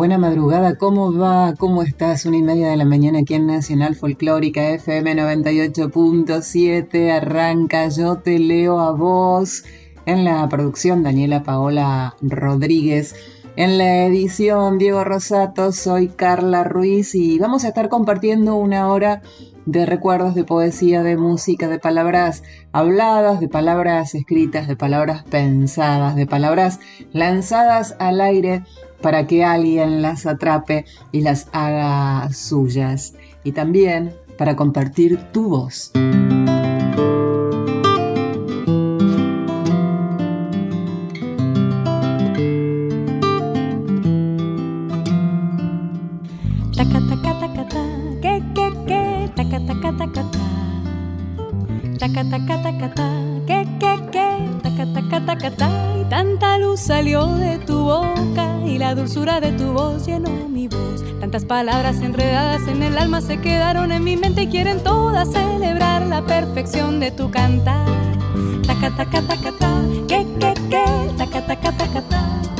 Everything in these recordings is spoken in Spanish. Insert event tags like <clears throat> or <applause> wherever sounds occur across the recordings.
Buena madrugada, ¿cómo va? ¿Cómo estás? Una y media de la mañana aquí en Nacional Folclórica FM 98.7. Arranca Yo Te Leo a Vos. En la producción, Daniela Paola Rodríguez. En la edición, Diego Rosato. Soy Carla Ruiz y vamos a estar compartiendo una hora de recuerdos, de poesía, de música, de palabras habladas, de palabras escritas, de palabras pensadas, de palabras lanzadas al aire para que alguien las atrape y las haga suyas. Y también para compartir tu voz. Y tanta luz salió de tu boca y la dulzura de tu voz llenó mi voz. Tantas palabras enredadas en el alma se quedaron en mi mente y quieren todas celebrar la perfección de tu cantar. Taca taca taca ta, que que que, taca taca taca ta.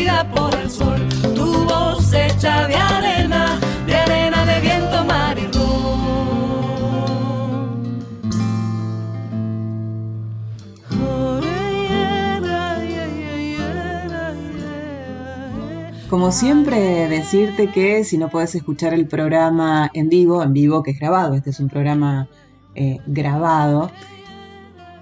Como siempre, decirte que si no puedes escuchar el programa en vivo, en vivo que es grabado, este es un programa eh, grabado,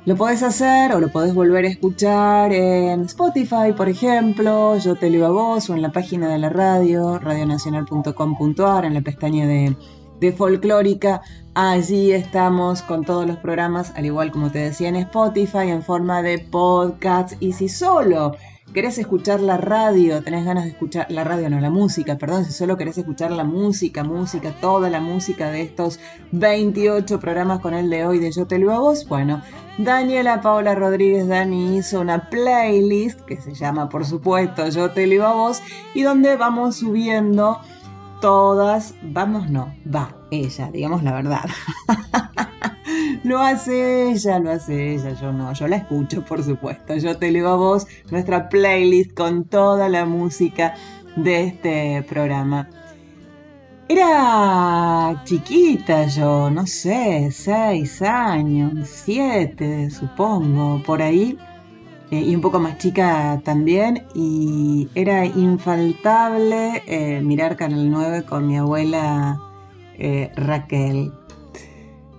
lo podés hacer o lo podés volver a escuchar en Spotify, por ejemplo, yo te leo a vos o en la página de la radio, radionacional.com.ar, en la pestaña de, de folclórica. Allí estamos con todos los programas, al igual como te decía en Spotify, en forma de podcast. Y si solo querés escuchar la radio, tenés ganas de escuchar la radio, no la música, perdón, si solo querés escuchar la música, música, toda la música de estos 28 programas con el de hoy de Yo te lo a vos, bueno, Daniela Paola Rodríguez Dani hizo una playlist que se llama, por supuesto, Yo te lo a vos y donde vamos subiendo todas, vamos no, va, ella, digamos la verdad. <laughs> lo hace ella, lo hace ella, yo no, yo la escucho, por supuesto. Yo te leo a vos nuestra playlist con toda la música de este programa. Era chiquita yo, no sé, seis años, siete, supongo, por ahí. Eh, y un poco más chica también, y era infaltable eh, mirar Canal 9 con mi abuela eh, Raquel.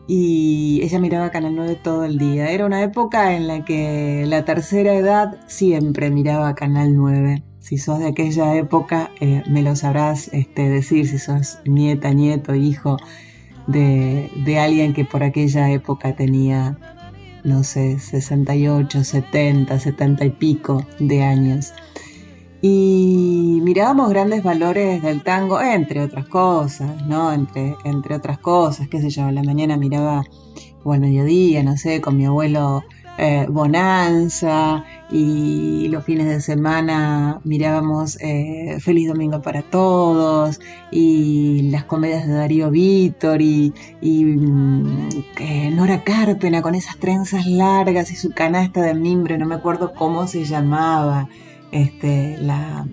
Y ella miraba Canal 9 todo el día. Era una época en la que la tercera edad siempre miraba Canal 9. Si sos de aquella época, me lo sabrás este, decir, si sos nieta, nieto, hijo de, de alguien que por aquella época tenía no sé, 68, 70, 70 y pico de años. Y mirábamos grandes valores del tango, entre otras cosas, ¿no? Entre, entre otras cosas, qué sé yo, a la mañana miraba, o al mediodía, no sé, con mi abuelo eh, Bonanza y los fines de semana mirábamos eh, Feliz Domingo para Todos y las comedias de Darío Vítor y, mm, eh, Nora Carpena con esas trenzas largas y su canasta de mimbre, no me acuerdo cómo se llamaba este, la,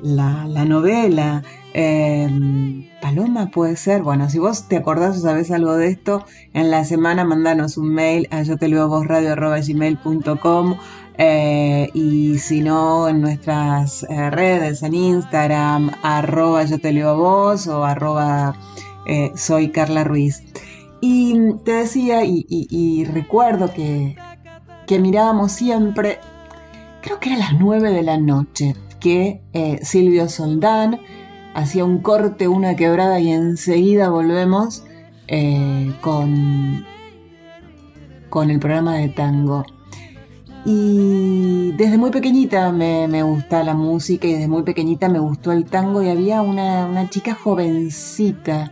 la, novela. Em, Paloma puede ser. Bueno, si vos te acordás o sabés algo de esto, en la semana mandanos un mail a yo te leo vos radio gmail.com eh, y si no en nuestras eh, redes en Instagram arroba yo te leo vos o arroba eh, soy Carla Ruiz. Y te decía y, recuerdo que, que mirábamos siempre, creo que era las 9 de la noche, que eh, Silvio Soldán hacía un corte, una quebrada y enseguida volvemos eh, con, con el programa de tango. Y desde muy pequeñita me, gusta la música y desde muy pequeñita me gustó el tango y había una, una chica jovencita,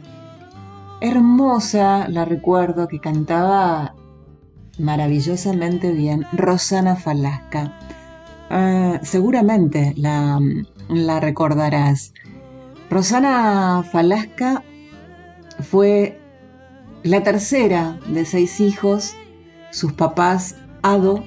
hermosa, la recuerdo, que cantaba maravillosamente bien, Rosana Falasca. Eh, seguramente la, recordarás. Rosana Falasca fue la tercera de seis hijos, sus papás Ado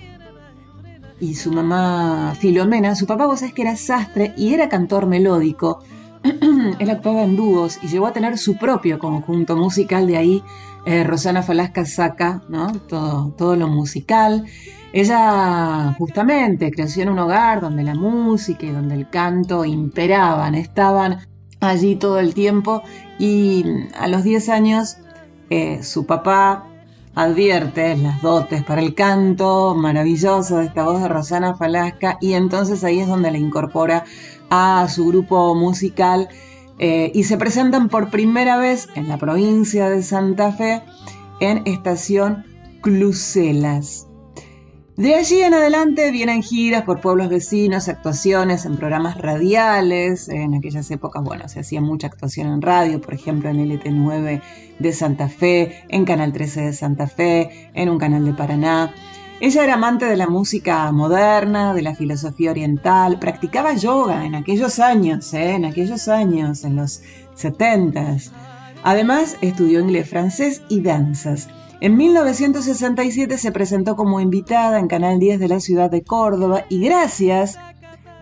y su mamá Filomena. Su papá, vos sabés que era sastre y era cantor melódico. <clears throat> Él actuaba en dúos y llegó a tener su propio conjunto musical, de ahí eh, Rosana Falasca saca ¿no? todo, todo lo musical. Ella justamente creció en un hogar donde la música y donde el canto imperaban, estaban allí todo el tiempo y a los 10 años eh, su papá advierte las dotes para el canto maravilloso de esta voz de Rosana Falasca y entonces ahí es donde la incorpora a su grupo musical eh, y se presentan por primera vez en la provincia de Santa Fe en Estación Cluselas. De allí en adelante vienen giras por pueblos vecinos, actuaciones en programas radiales. En aquellas épocas, bueno, se hacía mucha actuación en radio, por ejemplo en LT9 de Santa Fe, en Canal 13 de Santa Fe, en un canal de Paraná. Ella era amante de la música moderna, de la filosofía oriental, practicaba yoga en aquellos años, ¿eh? en aquellos años, en los 70 Además, estudió inglés, francés y danzas. En 1967 se presentó como invitada en Canal 10 de la ciudad de Córdoba y gracias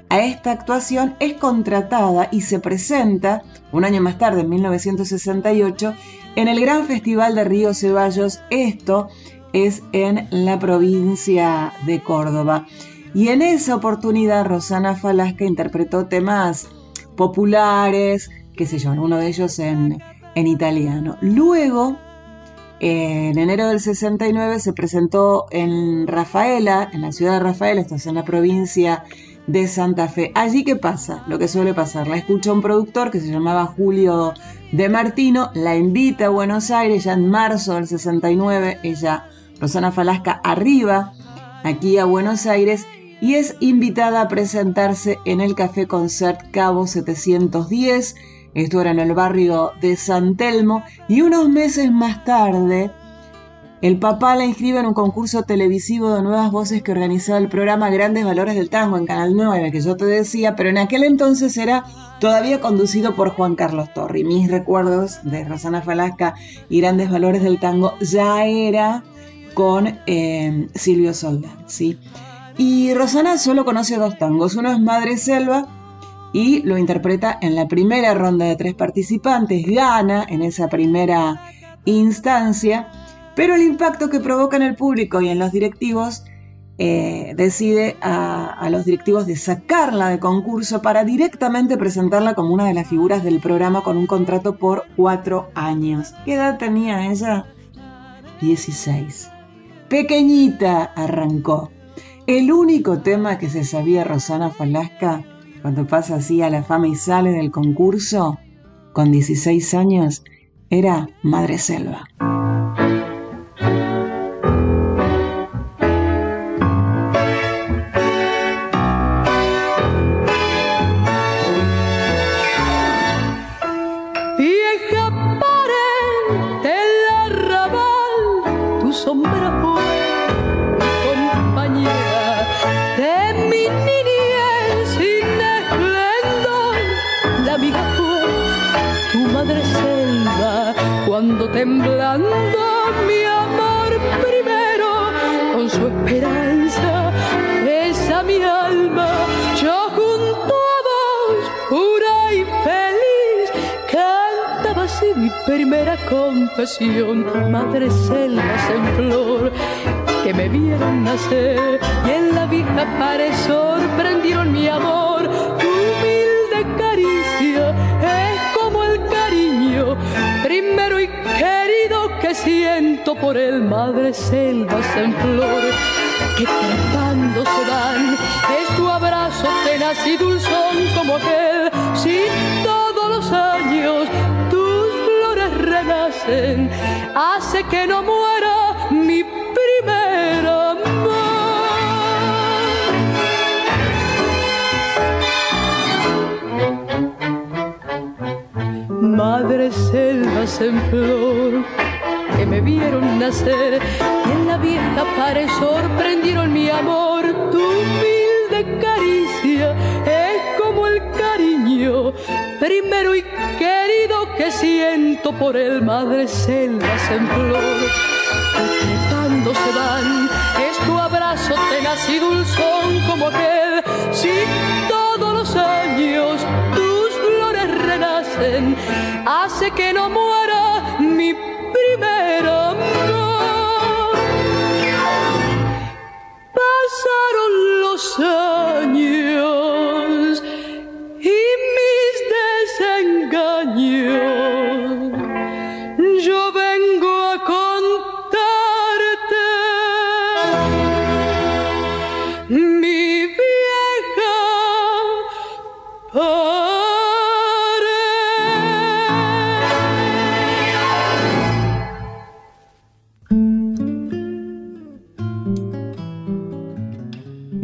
a esta actuación es contratada y se presenta un año más tarde, en 1968, en el Gran Festival de Río Ceballos. Esto es en la provincia de Córdoba. Y en esa oportunidad Rosana Falasca interpretó temas populares, qué sé yo, uno de ellos en, en italiano. Luego en enero del 69 se presentó en Rafaela, en la ciudad de Rafaela, esto es en la provincia de Santa Fe. Allí, ¿qué pasa? Lo que suele pasar. La escucha un productor que se llamaba Julio de Martino, la invita a Buenos Aires, ya en marzo del 69, ella, Rosana Falasca, arriba aquí a Buenos Aires y es invitada a presentarse en el Café Concert Cabo 710 esto era en el barrio de San Telmo. Y unos meses más tarde, el papá la inscribe en un concurso televisivo de nuevas voces que organizaba el programa Grandes Valores del Tango en Canal 9, que yo te decía, pero en aquel entonces era todavía conducido por Juan Carlos Torri. Mis recuerdos de Rosana Falasca y Grandes Valores del Tango ya era con eh, Silvio Soldán, ¿sí? Y Rosana solo conoce dos tangos. Uno es Madre Selva y lo interpreta en la primera ronda de tres participantes, gana en esa primera instancia, pero el impacto que provoca en el público y en los directivos eh, decide a, los directivos de sacarla de concurso para directamente presentarla como una de las figuras del programa con un contrato por cuatro años. ¿Qué edad tenía ella? 16. Pequeñita arrancó. El único tema que se sabía Rosana Falasca cuando pasa así a la fama y sale del concurso, con 16 años, era Madre Selva. Confesión, madre selvas en flor, que me vieron nacer y en la vida pared sorprendieron mi amor. Tu humilde caricia es como el cariño primero y querido que siento por el madre selvas en flor, que trepando se dan, es tu abrazo tenaz y dulzón como aquel, hace que no muera mi primer amor. Madre selvas en flor que me vieron nacer y en la vieja pared sorprendieron mi amor. Tu humilde caricia es como el cariño primero y querido que siento por el madre selvas en flor. Cuando se van, es tu abrazo tenaz y dulzón como aquel. Si todos los años tus flores renacen, hace que no muera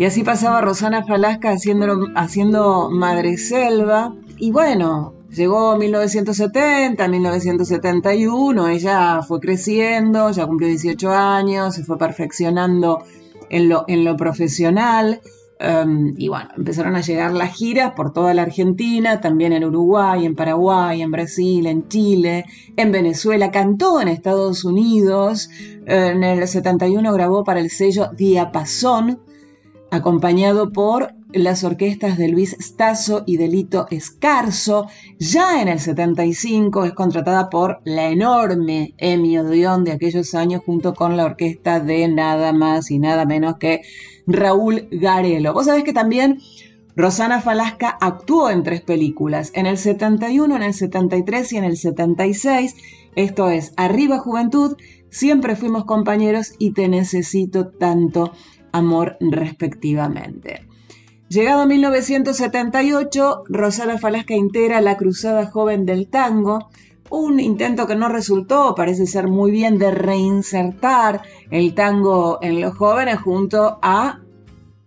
Y así pasaba Rosana Falasca haciendo, haciendo Madre Selva. Y bueno, llegó 1970, 1971, ella fue creciendo, ya cumplió 18 años, se fue perfeccionando en lo, en lo profesional. Em, y bueno, empezaron a llegar las giras por toda la Argentina, también en Uruguay, en Paraguay, en Brasil, en Chile, en Venezuela, cantó en Estados Unidos, en el 71 grabó para el sello Diapasón, acompañado por las orquestas de Luis Stasso y de Lito Escarzo. Ya en el 75 es contratada por la enorme Emi Odeón de aquellos años junto con la orquesta de nada más y nada menos que Raúl Garelo. Vos sabés que también Rosana Falasca actuó en tres películas, en el 71, en el 73 y en el 76. Esto es Arriba Juventud, Siempre fuimos compañeros y Te necesito tanto amor respectivamente. Llegado 1978, Rosana Falasca integra la Cruzada Joven del Tango, un intento que no resultó, parece ser muy bien, de reinsertar el tango en los jóvenes junto a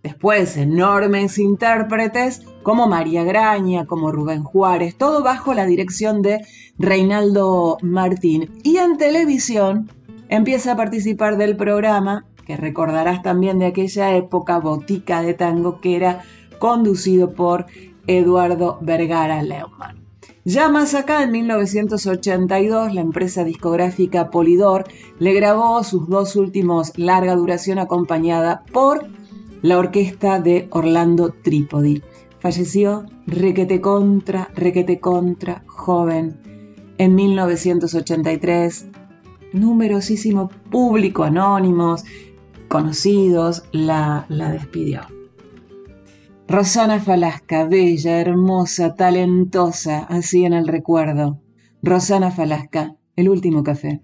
después enormes intérpretes como María Graña, como Rubén Juárez, todo bajo la dirección de Reinaldo Martín. Y en televisión empieza a participar del programa que recordarás también de aquella época, Botica de Tango, que era conducido por Eduardo Vergara Leumann. Ya más acá, en 1982, la empresa discográfica Polidor le grabó sus dos últimos larga duración acompañada por la orquesta de Orlando Trípodi. Falleció requete contra, requete contra, joven, en 1983. Numerosísimo público anónimos, conocidos la, la despidió. Rosana Falasca, bella, hermosa, talentosa, así en el recuerdo. Rosana Falasca, el último café.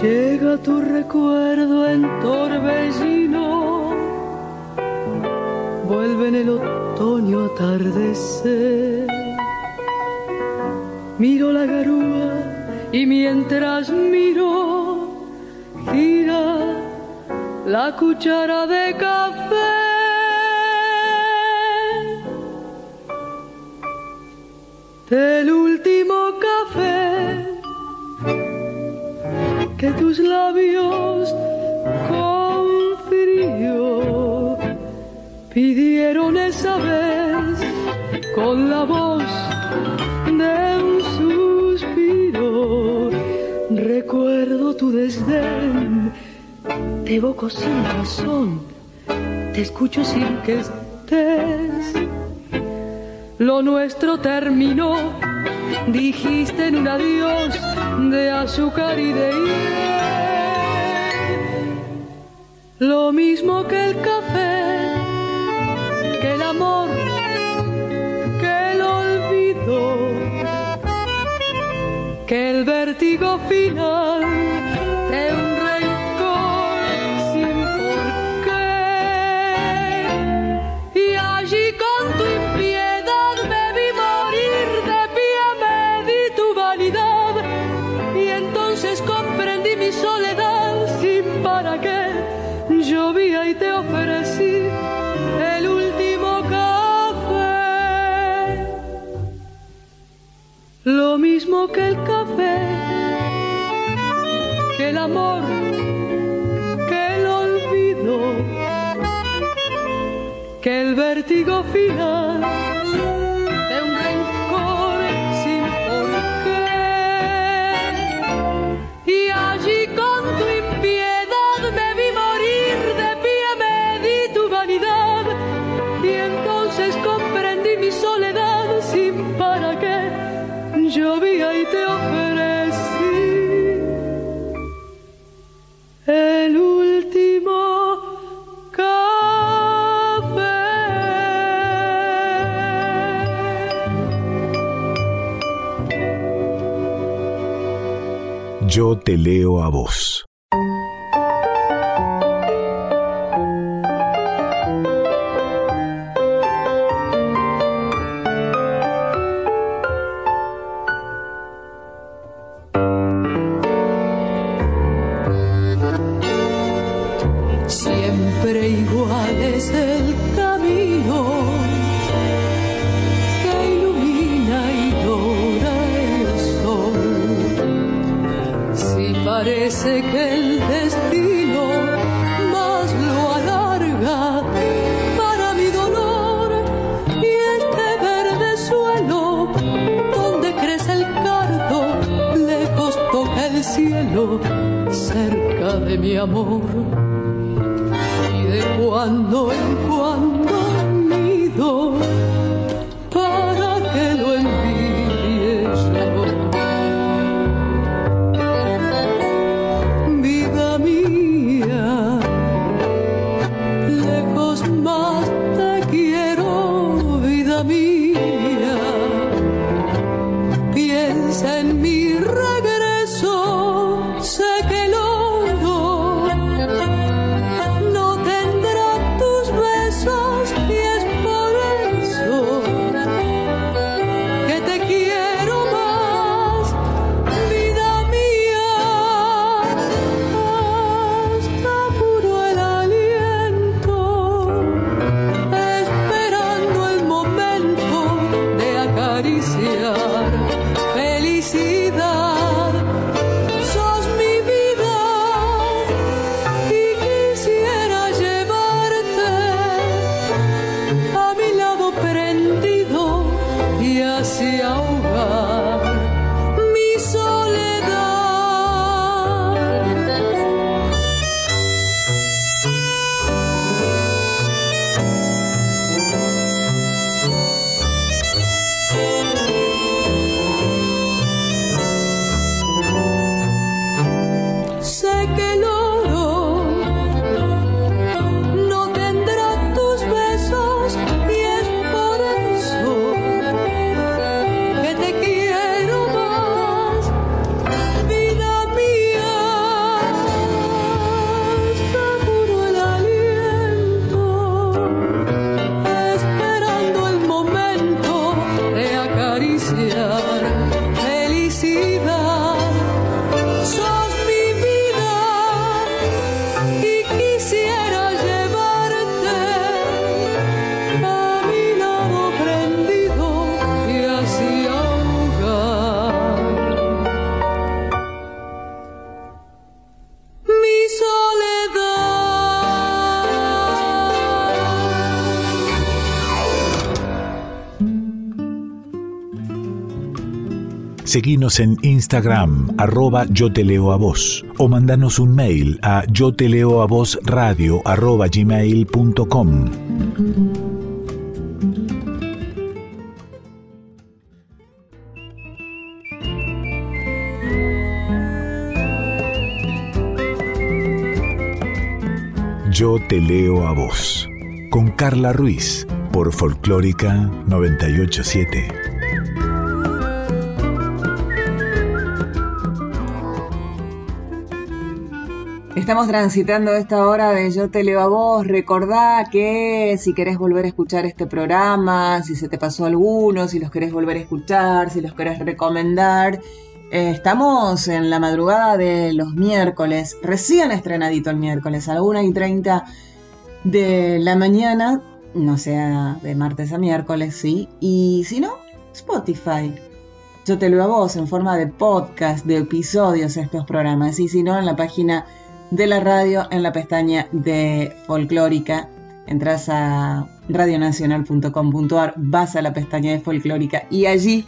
Llega tu recuerdo en torbellino vuelve en el otoño atardecer. Miro la garúa y mientras miro, gira la cuchara de café. Del último café que tus labios con la voz de un suspiro. Recuerdo tu desdén, te evoco sin razón, te escucho sin que estés. Lo nuestro terminó, dijiste en un adiós de azúcar y de hiel. Lo mismo que el café que el vértigo final amor que el olvido, que el vértigo final. Yo te leo a vos. Seguinos en Instagram, arroba yo te leo a vos, o mandanos un mail a yo te leo a vos radio arroba. Yo te leo a vos, con Carla Ruiz, por Folclórica 987. Estamos transitando esta hora de Yo te leo a vos. Recordá que si querés volver a escuchar este programa, si se te pasó alguno, si los querés volver a escuchar, si los querés recomendar, eh, estamos en la madrugada de los miércoles, recién estrenadito el miércoles, a la 1 y 30 de la mañana, no sea de martes a miércoles, sí, y si no, Spotify. Yo te leo a vos en forma de podcast, de episodios estos programas, y si no, en la página de la radio, en la pestaña de folclórica, entras a radionacional.com.ar, vas a la pestaña de folclórica y allí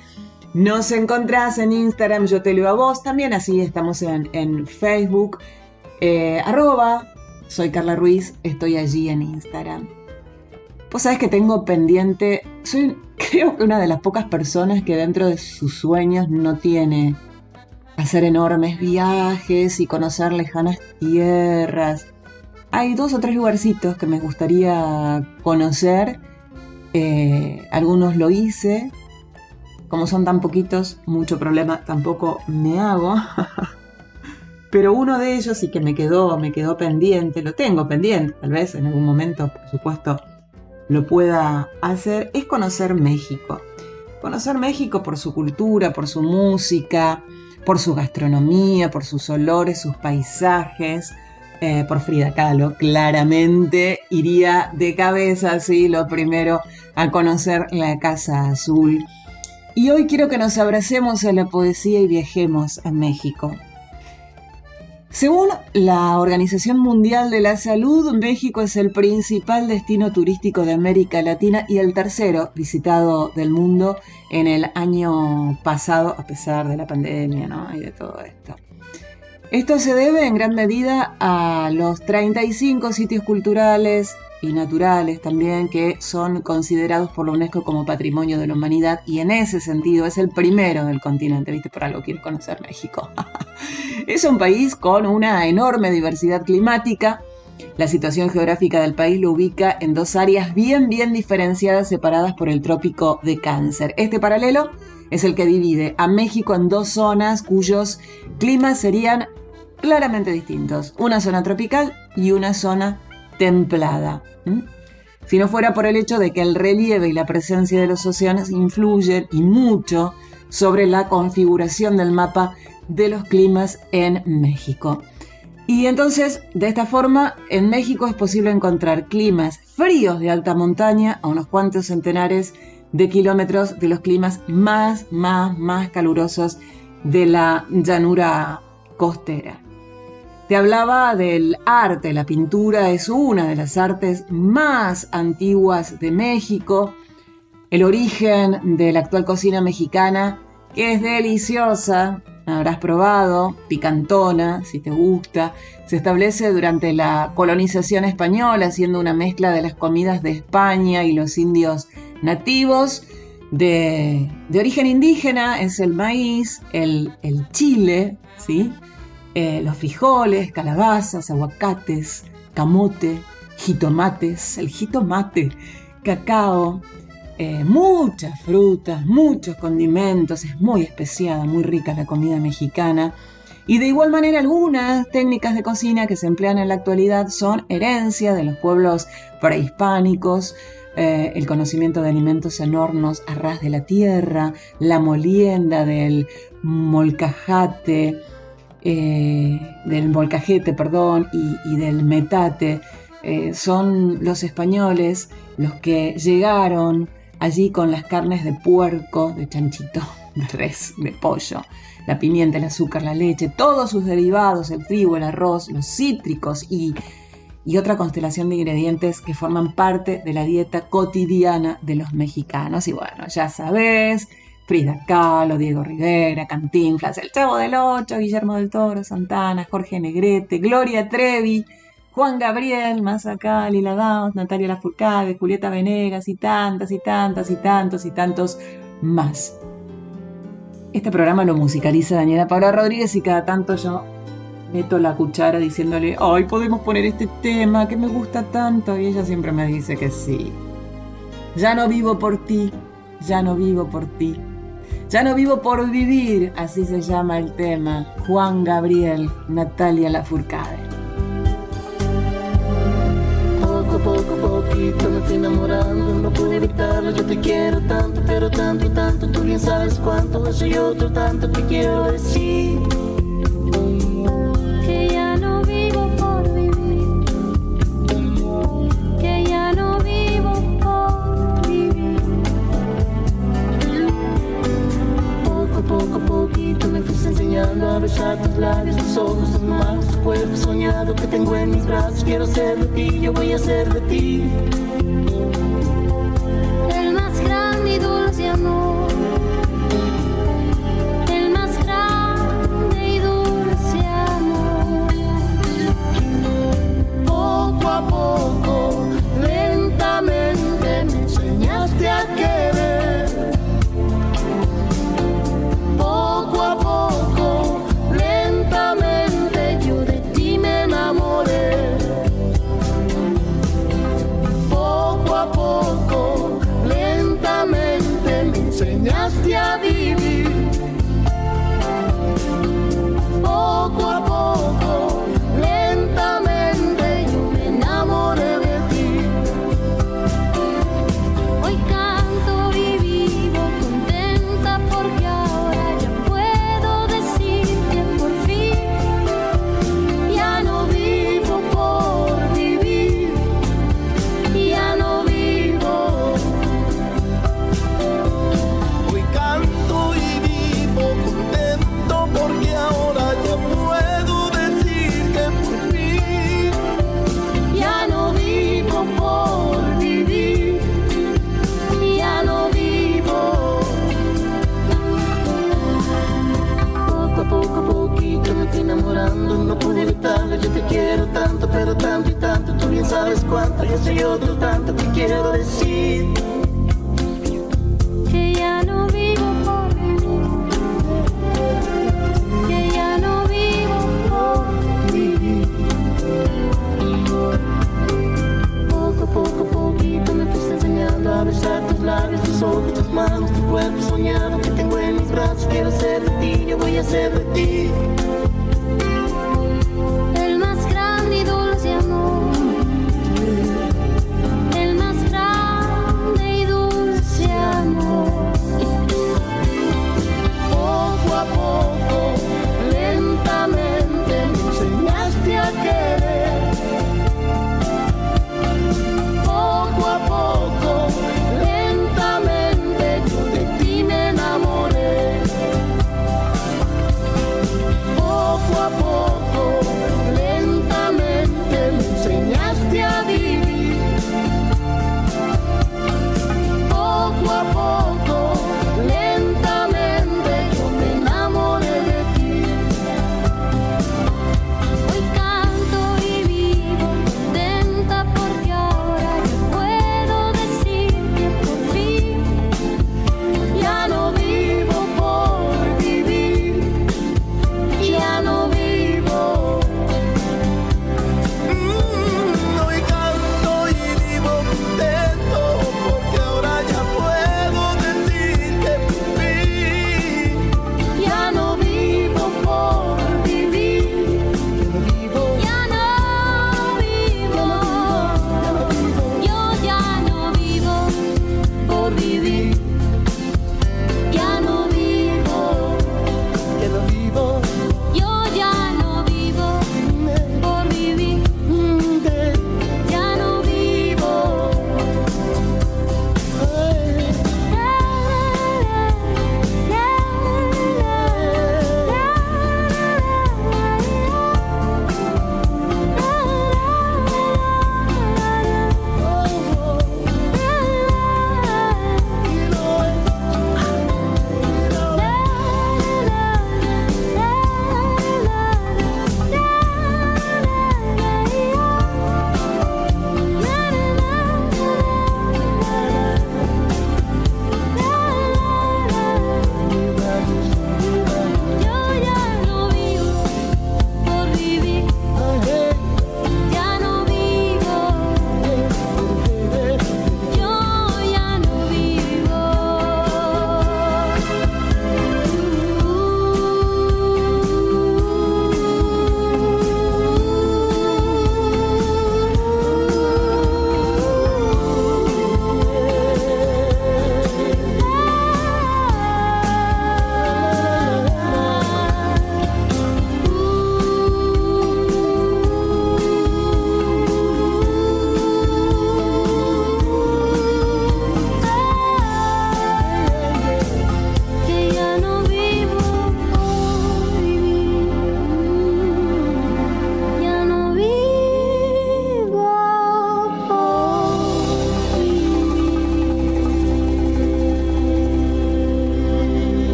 nos encontrás en Instagram, yo te leo a vos, también así estamos en, Facebook, eh, arroba, soy Carla Ruiz, estoy allí en Instagram. Vos sabés que tengo pendiente, soy <laughs> creo que una de las pocas personas que dentro de sus sueños no tiene hacer enormes viajes y conocer lejanas tierras. Hay dos o tres lugarcitos que me gustaría conocer. Eh, algunos lo hice, como son tan poquitos, mucho problema tampoco me hago. <laughs> Pero uno de ellos y que me quedó, me quedó pendiente, lo tengo pendiente, tal vez en algún momento, por supuesto, lo pueda hacer, es conocer México. Conocer México por su cultura, por su música, por su gastronomía, por sus olores, sus paisajes, eh, por Frida Kahlo, claramente iría de cabeza, sí, lo primero a conocer la Casa Azul y hoy quiero que nos abracemos a la poesía y viajemos a México. Según la Organización Mundial de la Salud, México es el principal destino turístico de América Latina y el tercero visitado del mundo en el año pasado, a pesar de la pandemia ¿no? y de todo esto. Esto se debe en gran medida a los 35 sitios culturales y naturales también que son considerados por la UNESCO como patrimonio de la humanidad y en ese sentido es el primero del continente, ¿viste? Por algo quiero conocer México. <laughs> es un país con una enorme diversidad climática. La situación geográfica del país lo ubica en dos áreas bien, bien diferenciadas, separadas por el trópico de Cáncer. Este paralelo es el que divide a México en dos zonas cuyos climas serían claramente distintos. Una zona tropical y una zona templada. Si no fuera por el hecho de que el relieve y la presencia de los océanos influyen y mucho sobre la configuración del mapa de los climas en México. Y entonces, de esta forma, en México es posible encontrar climas fríos de alta montaña a unos cuantos centenares de kilómetros de los climas más, más, más calurosos de la llanura costera. Te hablaba del arte, la pintura es una de las artes más antiguas de México, el origen de la actual cocina mexicana, que es deliciosa, habrás probado, picantona, si te gusta, se establece durante la colonización española, siendo una mezcla de las comidas de España y los indios nativos. De, origen indígena es el maíz, el, el chile, ¿sí? Eh, los frijoles, calabazas, aguacates, camote, jitomates, el jitomate, cacao, eh, muchas frutas, muchos condimentos, es muy especiada, muy rica la comida mexicana. Y de igual manera algunas técnicas de cocina que se emplean en la actualidad son herencia de los pueblos prehispánicos, eh, el conocimiento de alimentos en hornos a ras de la tierra, la molienda del molcajate, eh, del molcajete, perdón, y, del metate, eh, son los españoles los que llegaron allí con las carnes de puerco, de chanchito, <laughs> de res, de pollo, la pimienta, el azúcar, la leche, todos sus derivados, el trigo, el arroz, los cítricos y, y otra constelación de ingredientes que forman parte de la dieta cotidiana de los mexicanos. Y bueno, ya sabes, Frida Kahlo, Diego Rivera, Cantinflas, El Chavo del Ocho, Guillermo del Toro, Santana, Jorge Negrete, Gloria Trevi, Juan Gabriel, Mazacal, Lila Downs, Natalia Lafourcade, Julieta Venegas y tantas y tantas y tantos y tantos más. Este programa lo musicaliza Daniela Paula Rodríguez y cada tanto yo meto la cuchara diciéndole, ay, podemos poner este tema que me gusta tanto y ella siempre me dice que sí. Ya no vivo por ti, ya no vivo por ti. Ya no vivo por vivir, así se llama el tema. Juan Gabriel, Natalia Lafourcade. Poco a poco, poquito me fui enamorando, no pude evitarlo, yo te quiero tanto, pero tanto, tanto, tú bien sabes cuánto, eso y otro tanto te quiero decir. Labios, tus ojos, tus manos, tu cuerpo soñado que tengo en mis brazos. Quiero ser de ti, yo voy a ser de ti. Tanto, pero tanto y tanto, tú bien sabes cuánto, yo soy otro tanto que quiero decir.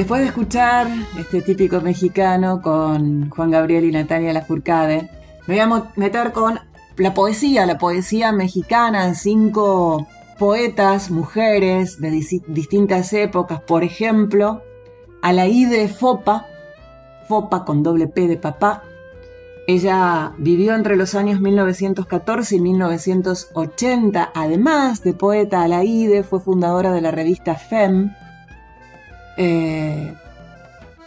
Después de escuchar este típico mexicano con Juan Gabriel y Natalia Lafourcade, me voy a meter con la poesía, la poesía mexicana, cinco poetas, mujeres de distintas épocas, por ejemplo, Alaide Fopa, Fopa con doble P de papá. Ella vivió entre los años 1914 y 1980. Además de poeta, Alaide fue fundadora de la revista FEM, eh,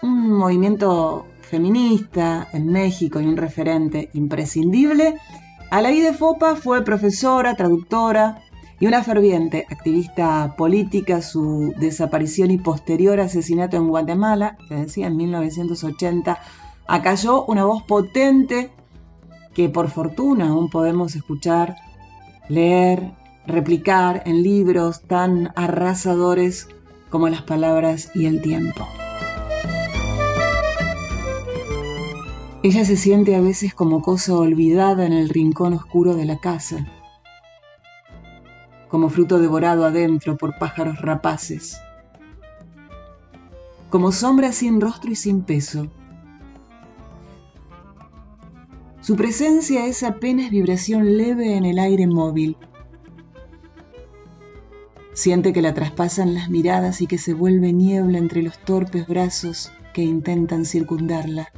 un movimiento feminista en México y un referente imprescindible. Alaide Fopa fue profesora, traductora y una ferviente activista política. Su desaparición y posterior asesinato en Guatemala, que decía en 1980, acalló una voz potente que por fortuna aún podemos escuchar, leer, replicar en libros tan arrasadores como las palabras y el tiempo. Ella se siente a veces como cosa olvidada en el rincón oscuro de la casa, como fruto devorado adentro por pájaros rapaces, como sombra sin rostro y sin peso. Su presencia es apenas vibración leve en el aire móvil, Siente que la traspasan las miradas y que se vuelve niebla entre los torpes brazos que intentan circundarla.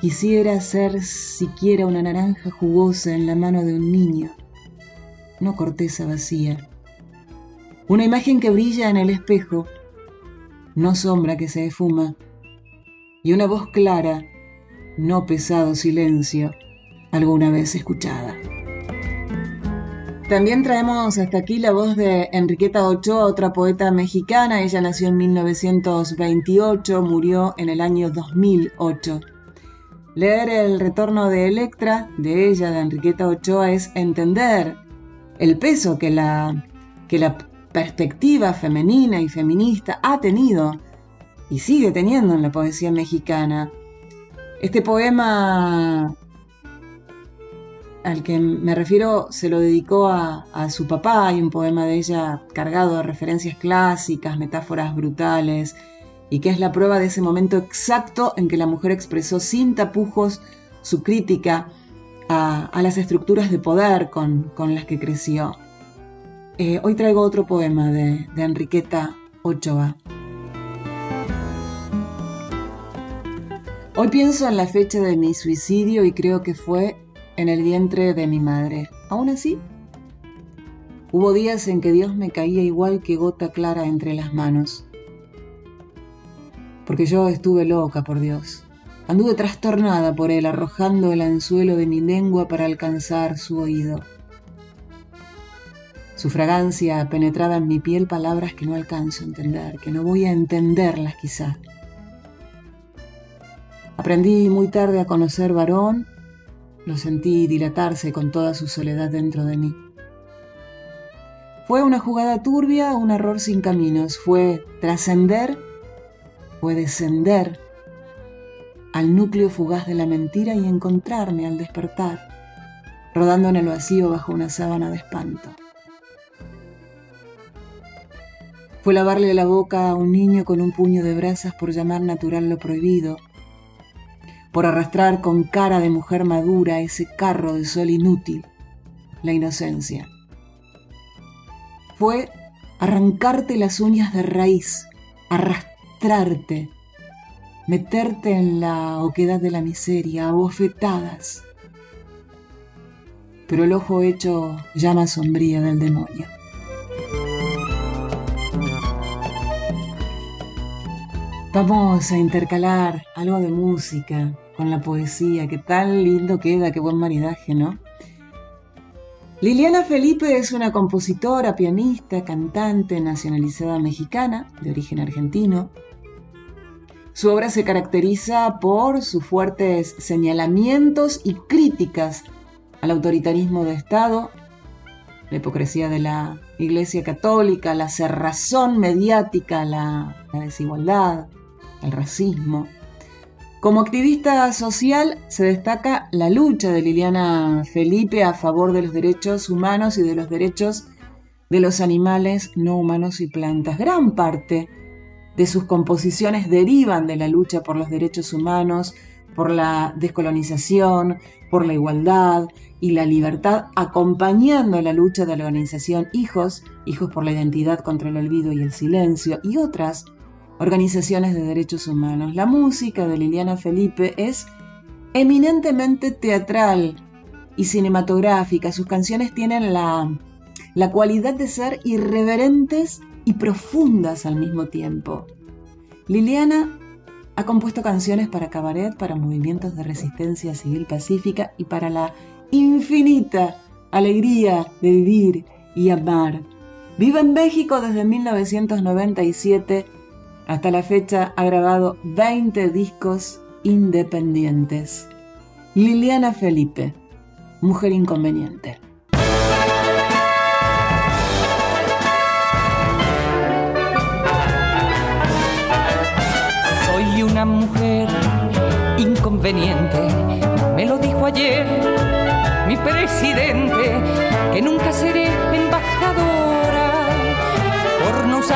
Quisiera ser siquiera una naranja jugosa en la mano de un niño, no corteza vacía. Una imagen que brilla en el espejo, no sombra que se esfuma. Y una voz clara, no pesado silencio, alguna vez escuchada. También traemos hasta aquí la voz de Enriqueta Ochoa, otra poeta mexicana. Ella nació en 1928, murió en el año 2008. Leer El retorno de Electra, de ella, de Enriqueta Ochoa, es entender el peso que la, que la perspectiva femenina y feminista ha tenido y sigue teniendo en la poesía mexicana. Este poema al que me refiero se lo dedicó a, su papá, hay un poema de ella cargado de referencias clásicas, metáforas brutales, y que es la prueba de ese momento exacto en que la mujer expresó sin tapujos su crítica a, las estructuras de poder con, las que creció. Eh, hoy traigo otro poema de, de Enriqueta Ochoa. Hoy pienso en la fecha de mi suicidio y creo que fue en el vientre de mi madre. Aún así, hubo días en que Dios me caía igual que gota clara entre las manos. Porque yo estuve loca por Dios. Anduve trastornada por Él, arrojando el anzuelo de mi lengua para alcanzar su oído. Su fragancia penetraba en mi piel palabras que no alcanzo a entender, que no voy a entenderlas quizá. Aprendí muy tarde a conocer varón lo sentí dilatarse con toda su soledad dentro de mí. Fue una jugada turbia, un error sin caminos. Fue trascender, fue descender al núcleo fugaz de la mentira y encontrarme al despertar, rodando en el vacío bajo una sábana de espanto. Fue lavarle la boca a un niño con un puño de brasas por llamar natural lo prohibido, por arrastrar con cara de mujer madura ese carro de sol inútil, la inocencia. Fue arrancarte las uñas de raíz, arrastrarte, meterte en la oquedad de la miseria, abofetadas. Pero el ojo hecho llama sombría del demonio. Vamos a intercalar algo de música con la poesía, qué tan lindo queda, qué buen maridaje, ¿no? Liliana Felipe es una compositora, pianista, cantante nacionalizada mexicana, de origen argentino. Su obra se caracteriza por sus fuertes señalamientos y críticas al autoritarismo de Estado, la hipocresía de la Iglesia Católica, la cerrazón mediática, la desigualdad, el racismo. Como activista social se destaca la lucha de Liliana Felipe a favor de los derechos humanos y de los derechos de los animales no humanos y plantas. Gran parte de sus composiciones derivan de la lucha por los derechos humanos, por la descolonización, por la igualdad y la libertad, acompañando la lucha de la organización Hijos, Hijos por la Identidad contra el Olvido y el Silencio, y otras organizaciones de derechos humanos. La música de Liliana Felipe es eminentemente teatral y cinematográfica. Sus canciones tienen la, la cualidad de ser irreverentes y profundas al mismo tiempo. Liliana ha compuesto canciones para cabaret, para movimientos de resistencia civil pacífica y para la infinita alegría de vivir y amar. Vive en México desde 1997. Hasta la fecha ha grabado 20 discos independientes. Liliana Felipe, mujer inconveniente. una mujer inconveniente. Me lo dijo ayer mi presidente, que nunca seré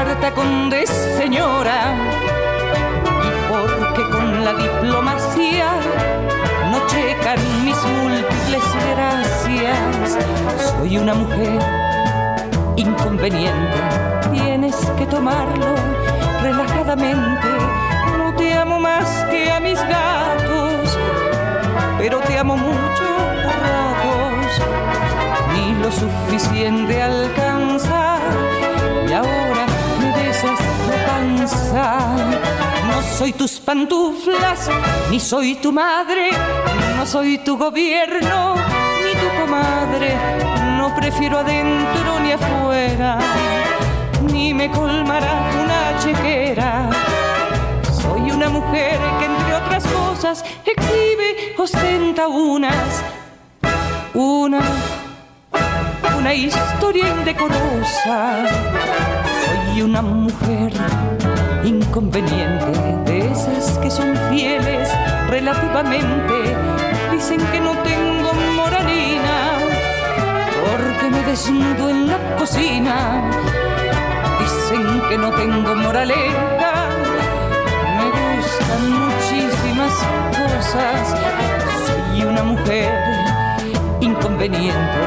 por no usar tacón de señora. Y porque con la diplomacia no checan mis múltiples gracias. Soy una mujer inconveniente, tienes que tomarlo relajadamente. Te amo más que a mis gatos, pero te amo mucho a ratos, ni lo suficiente alcanza, y ahora No soy tus pantuflas, ni soy tu madre, no soy tu gobierno, ni tu comadre, no prefiero adentro ni afuera, ni me colmará una chequera. Soy una mujer que entre otras cosas exhibe, ostenta unas, una, una historia indecorosa. Soy una mujer inconveniente, de esas que son fieles relativamente. Dicen que no tengo moralina, porque me desnudo en la cocina. Dicen que no tengo moraleja muchísimas cosas. Soy una mujer inconveniente.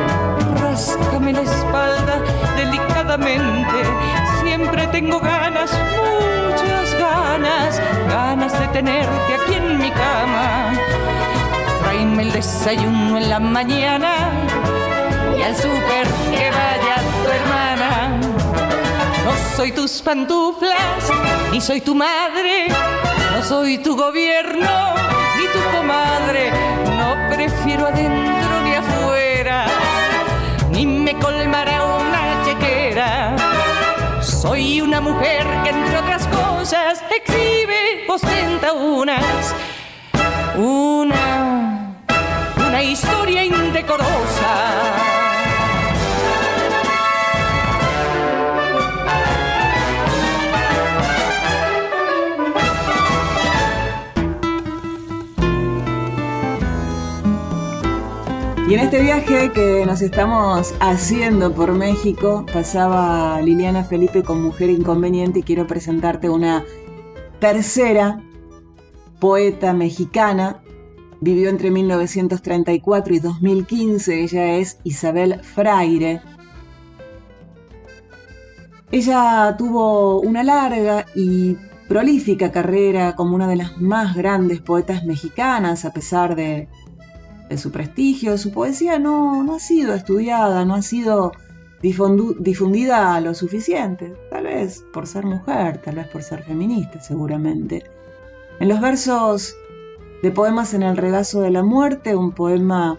Ráscame la espalda delicadamente. Siempre tengo ganas, muchas ganas, ganas de tenerte aquí en mi cama. Tráeme el desayuno en la mañana y al súper que vaya tu hermana. No soy tus pantuflas, ni soy tu madre no soy tu gobierno ni tu comadre, no prefiero adentro ni afuera, ni me colmará. Soy una mujer que entre otras cosas exhibe, ostenta unas, una, una historia indecorosa. Y en este viaje que nos estamos haciendo por México, pasaba Liliana Felipe con Mujer Inconveniente y quiero presentarte una tercera poeta mexicana. Vivió entre 1934 y 2015. Ella es Isabel Fraire. Ella tuvo una larga y prolífica carrera como una de las más grandes poetas mexicanas, a pesar de su prestigio, su poesía no, no ha sido estudiada, no ha sido difundida lo suficiente, tal vez por ser mujer, tal vez por ser feminista, seguramente. En los versos de Poemas en el regazo de la muerte, un poema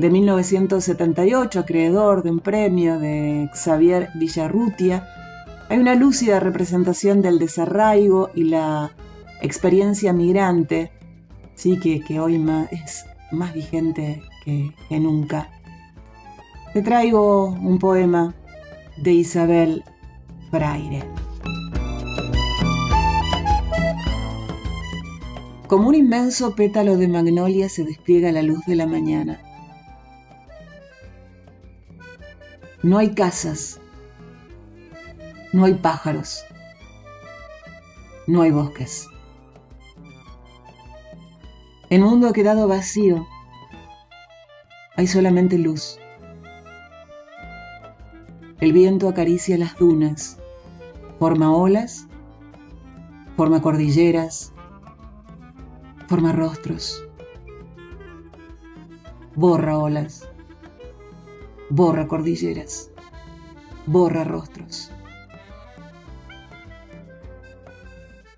de 1978, acreedor de un premio de Xavier Villarrutia, hay una lúcida representación del desarraigo y la experiencia migrante, sí que, que hoy más es más vigente que, nunca. Te traigo un poema de Isabel Fraire. Como un inmenso pétalo de magnolia se despliega la luz de la mañana. No hay casas No hay pájaros. No hay bosques. El mundo ha quedado vacío. Hay solamente luz. El viento acaricia las dunas, forma olas, forma cordilleras, forma rostros, borra olas, borra cordilleras, borra rostros.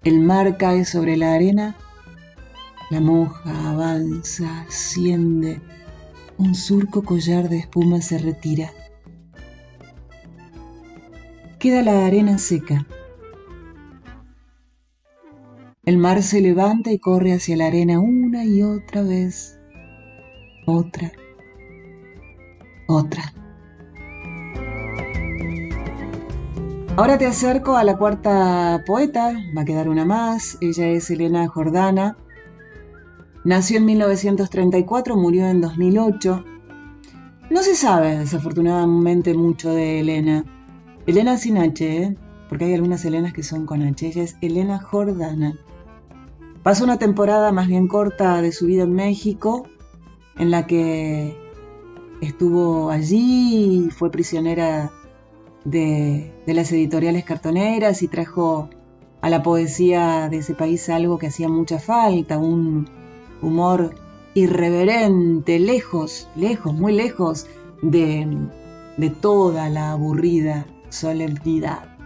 El mar cae sobre la arena, la moja avanza, asciende, un surco collar de espuma se retira. Queda la arena seca. El mar se levanta y corre hacia la arena una y otra vez. Otra. Otra. Ahora te acerco a la cuarta poeta, va a quedar una más, ella es Elena Jordana. Nació en 1934, murió en 2008. No se sabe desafortunadamente mucho de Elena. Elena sin H, ¿eh? porque hay algunas Elenas que son con H. Ella es Elena Jordana. Pasó una temporada más bien corta de su vida en México, en la que estuvo allí, fue prisionera de, las editoriales cartoneras y trajo a la poesía de ese país algo que hacía mucha falta, un humor irreverente, lejos, lejos, muy lejos de, de toda la aburrida solemnidad.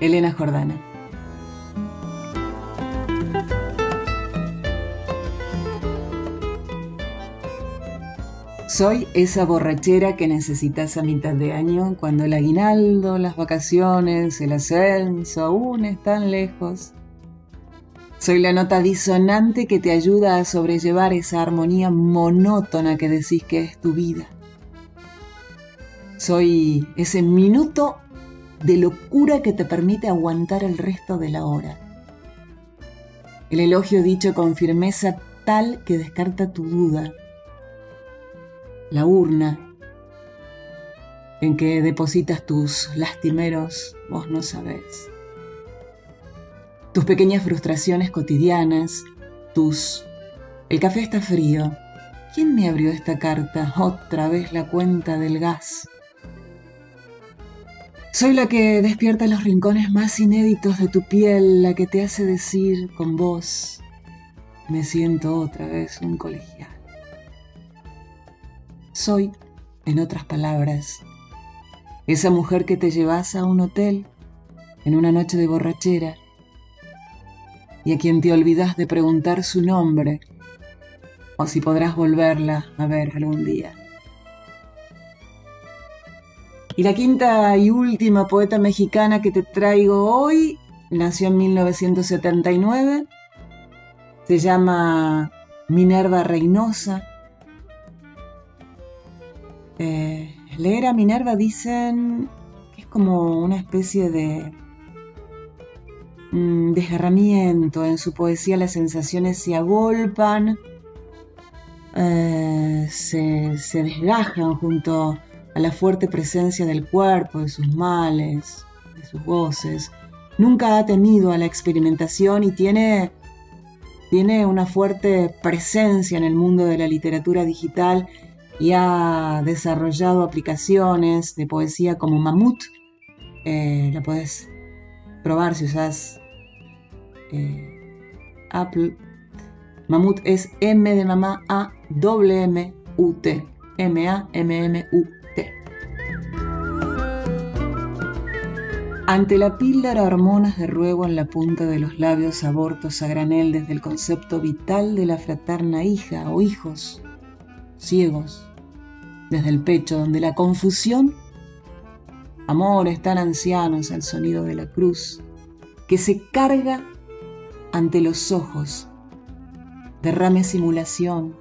Elena Jordana. Soy esa borrachera que necesitas a mitad de año cuando el aguinaldo, las vacaciones, el ascenso aún están lejos. Soy la nota disonante que te ayuda a sobrellevar esa armonía monótona que decís que es tu vida. Soy ese minuto de locura que te permite aguantar el resto de la hora. El elogio dicho con firmeza tal que descarta tu duda la urna en que depositas tus lastimeros, vos no sabés. Tus pequeñas frustraciones cotidianas, tus... El café está frío. ¿Quién me abrió esta carta? Otra vez la cuenta del gas. Soy la que despierta los rincones más inéditos de tu piel, la que te hace decir con voz, me siento otra vez un colegial. Soy, en otras palabras, esa mujer que te llevas a un hotel en una noche de borrachera y a quien te olvidas de preguntar su nombre o si podrás volverla a ver algún día. Y la quinta y última poeta mexicana que te traigo hoy nació en 1979, se llama Minerva Reynosa eh, leer a Minerva dicen que es como una especie de mm, desgarramiento. En su poesía las sensaciones se agolpan, eh, se, desgajan junto a la fuerte presencia del cuerpo, de sus males, de sus voces. Nunca ha temido a la experimentación y tiene, tiene una fuerte presencia en el mundo de la literatura digital y ha desarrollado aplicaciones de poesía como Mamut. Eh, la puedes probar si usas eh, Apple. Mamut es M de mamá A W M U T. M A M M U T. Ante la píldora hormonas de ruego en la punta de los labios abortos a granel desde el concepto vital de la fraterna hija o hijos, ciegos, desde el pecho, donde la confusión, amores tan ancianos al sonido de la cruz, que se carga ante los ojos, derrame simulación,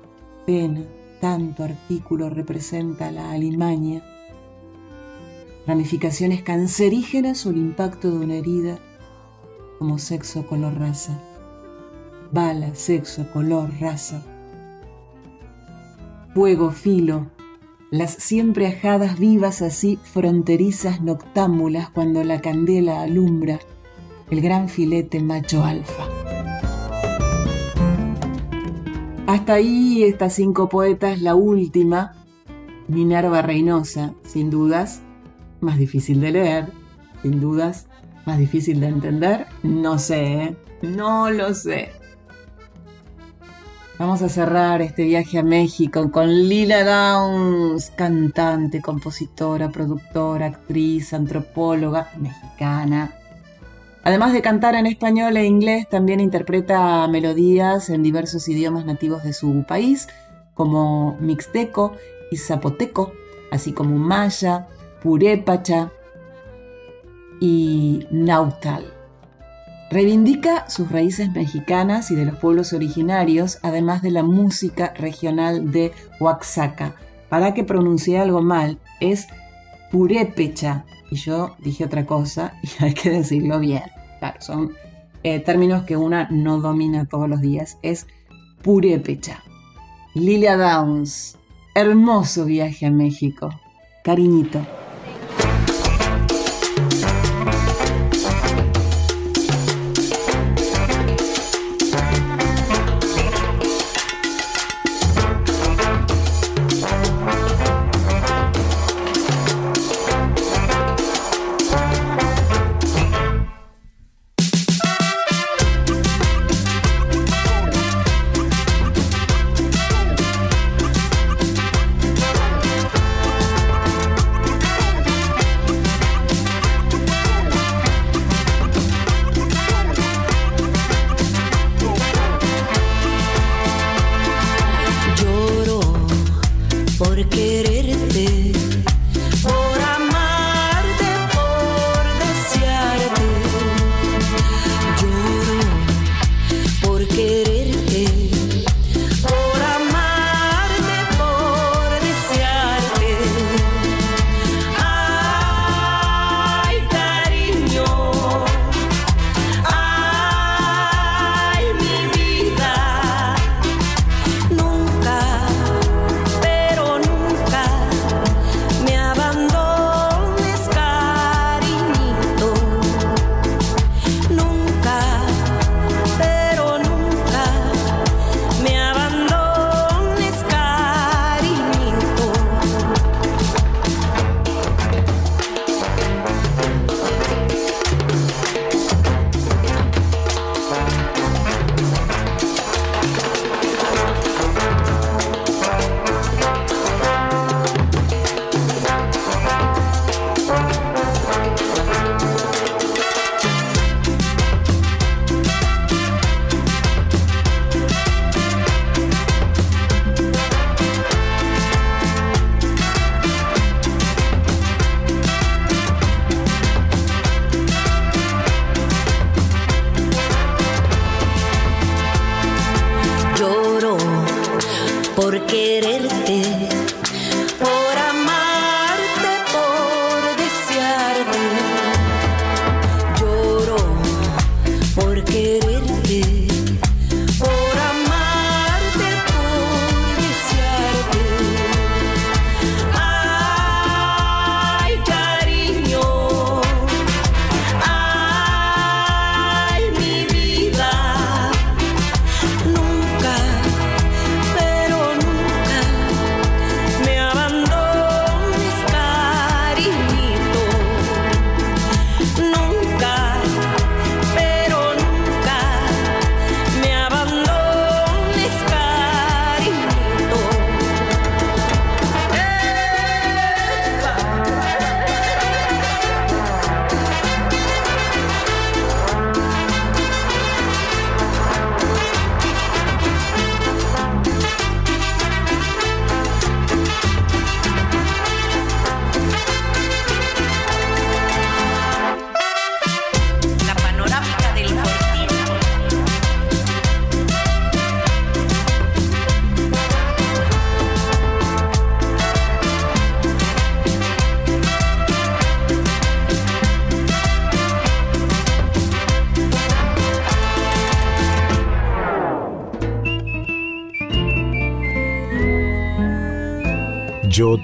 pena, tanto artículo representa la alimaña, ramificaciones cancerígenas o el impacto de una herida como sexo, color, raza. Bala, sexo, color, raza. Fuego, filo, las siempre ajadas vivas así fronterizas noctámbulas cuando la candela alumbra el gran filete macho alfa. Hasta ahí estas cinco poetas, la última, Minerva Reynosa, sin dudas, más difícil de leer, sin dudas, más difícil de entender, no sé, ¿eh? no lo sé. Vamos a cerrar este viaje a México con Lila Downs, cantante, compositora, productora, actriz, antropóloga mexicana. Además de cantar en español e inglés, también interpreta melodías en diversos idiomas nativos de su país, como mixteco y zapoteco, así como maya, purépacha y nautal. Reivindica sus raíces mexicanas y de los pueblos originarios, además de la música regional de Oaxaca. Para que pronuncie algo mal, es purépecha. Y yo dije otra cosa <laughs> y hay que decirlo bien. Claro, son eh, términos que una no domina todos los días. Es purépecha. Lilia Downs, hermoso viaje a México. Cariñito. it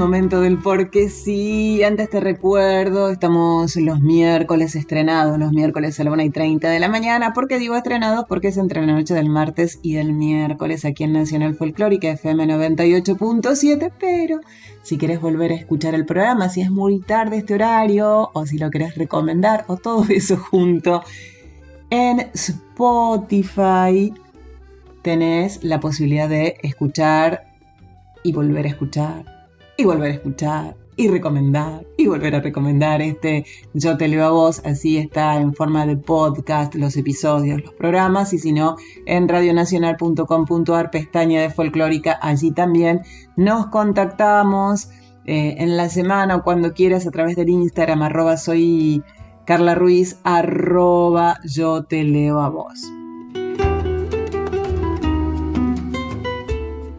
Momento del porque sí. Antes te recuerdo, estamos los miércoles estrenados, los miércoles a la 1 y 30 de la mañana. ¿Por qué digo estrenados? Porque es entre la noche del martes y del miércoles aquí en Nacional Folclórica FM 98.7. Pero si quieres volver a escuchar el programa, si es muy tarde este horario, o si lo querés recomendar, o todo eso junto, en Spotify tenés la posibilidad de escuchar y volver a escuchar, y volver a escuchar, y recomendar, y volver a recomendar este Yo te leo a vos, así está en forma de podcast los episodios, los programas, y si no, en radionacional.com.ar, pestaña de folclórica, allí también nos contactamos eh, en la semana o cuando quieras a través del Instagram, arroba soy Carla Ruiz, arroba yo te leo a vos.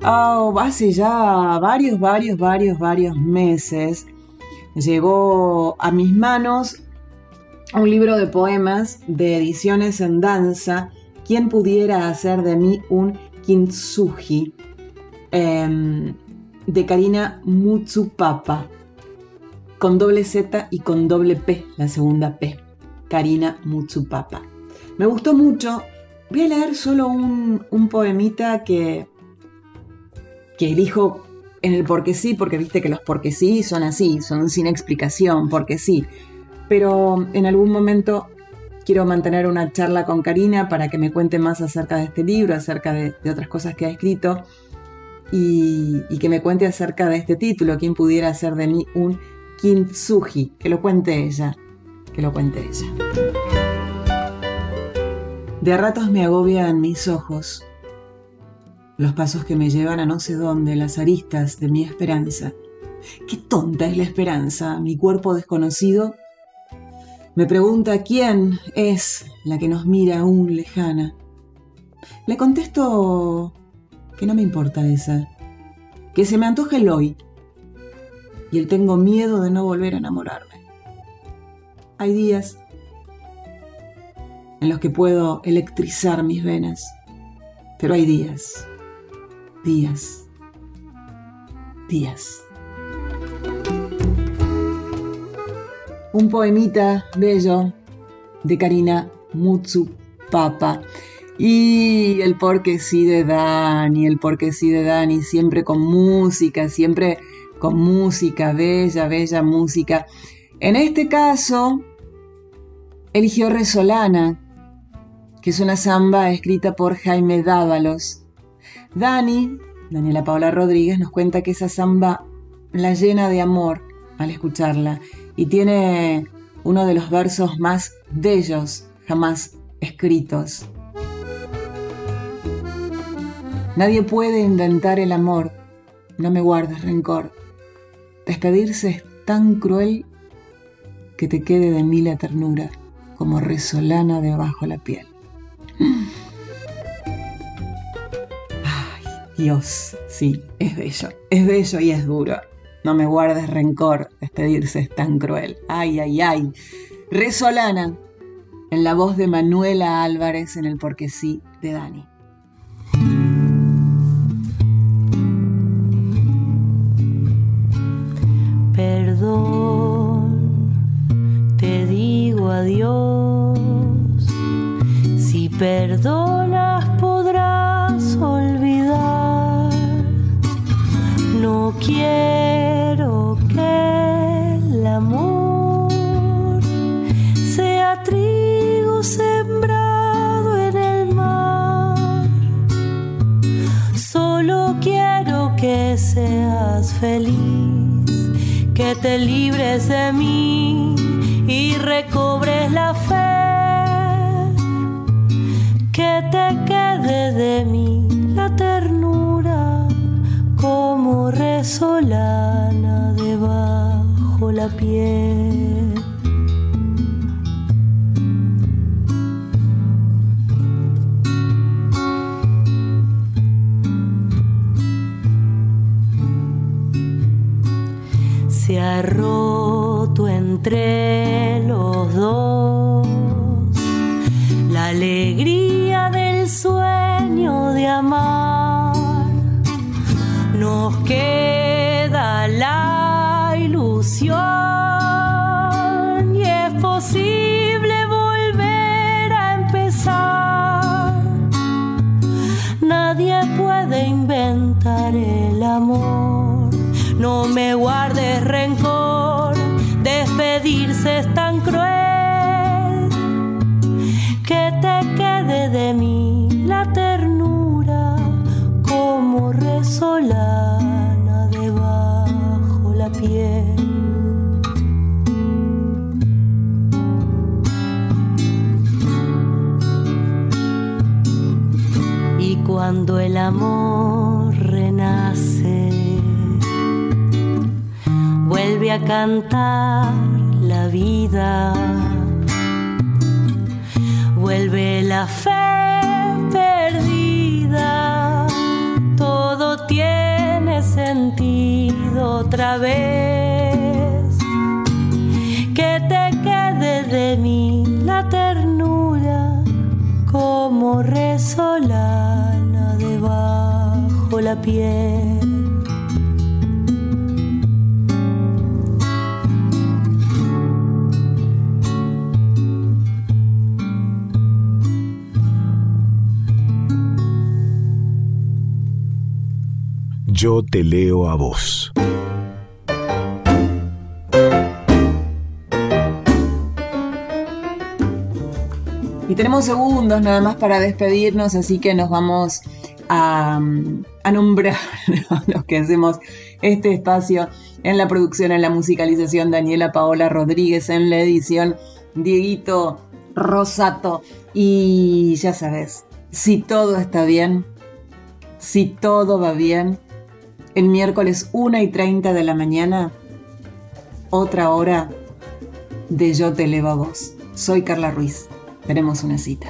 Oh, hace ya varios, varios, varios, varios meses llegó a mis manos un libro de poemas de ediciones en danza, ¿Quién pudiera hacer de mí un kintsugi? Em, de Karina Mutsupapa, con doble Z y con doble P, la segunda P, Karina Mutsupapa. Me gustó mucho. Voy a leer solo un, un poemita que que elijo en el porque sí, porque viste que los porque sí son así, son sin explicación, porque sí. Pero en algún momento quiero mantener una charla con Karina para que me cuente más acerca de este libro, acerca de, otras cosas que ha escrito y, que me cuente acerca de este título, quién pudiera hacer de mí un kintsugi, que lo cuente ella, que lo cuente ella. De a ratos me agobian mis ojos los pasos que me llevan a no sé dónde, las aristas de mi esperanza. Qué tonta es la esperanza, mi cuerpo desconocido. Me pregunta quién es la que nos mira aún lejana. Le contesto que no me importa esa, que se me antoja el hoy y el tengo miedo de no volver a enamorarme. Hay días en los que puedo electrizar mis venas, pero hay días días, días. Un poemita bello de Karina Mutsu Papa. Y el porque sí de Dani, el porque sí de Dani, siempre con música, siempre con música, bella, bella música. En este caso, eligió Resolana, que es una samba escrita por Jaime Dávalos Dani, Daniela Paula Rodríguez, nos cuenta que esa samba la llena de amor al escucharla y tiene uno de los versos más bellos jamás escritos. Nadie puede inventar el amor, no me guardes rencor. Despedirse es tan cruel que te quede de mí la ternura como resolana debajo la piel. Dios, sí, es bello, es bello y es duro. No me guardes rencor, despedirse es tan cruel. Ay, ay, ay. Resolana, en la voz de Manuela Álvarez en el Porque sí de Dani. Perdón, te digo adiós. Si perdonas quiero que el amor sea trigo sembrado en el mar. Solo quiero que seas feliz, que te libres de mí y recobres la fe, que te quede de mí la ternura como resolana debajo la piel. Se ha roto entre los dos la alegría del sueño de amar nos amor renace, vuelve a cantar la vida, vuelve la fe perdida, todo tiene sentido otra vez. La piel. Yo te leo a vos. Y tenemos segundos nada más para despedirnos, así que nos vamos a, a nombrar <laughs> los que hacemos este espacio en la producción, en la musicalización, Daniela Paola Rodríguez en la edición, Dieguito Rosato. Y ya sabes, si todo está bien, si todo va bien, el miércoles 1 y 30 de la mañana, otra hora de Yo te elevo a vos. Soy Carla Ruiz. Tenemos una cita.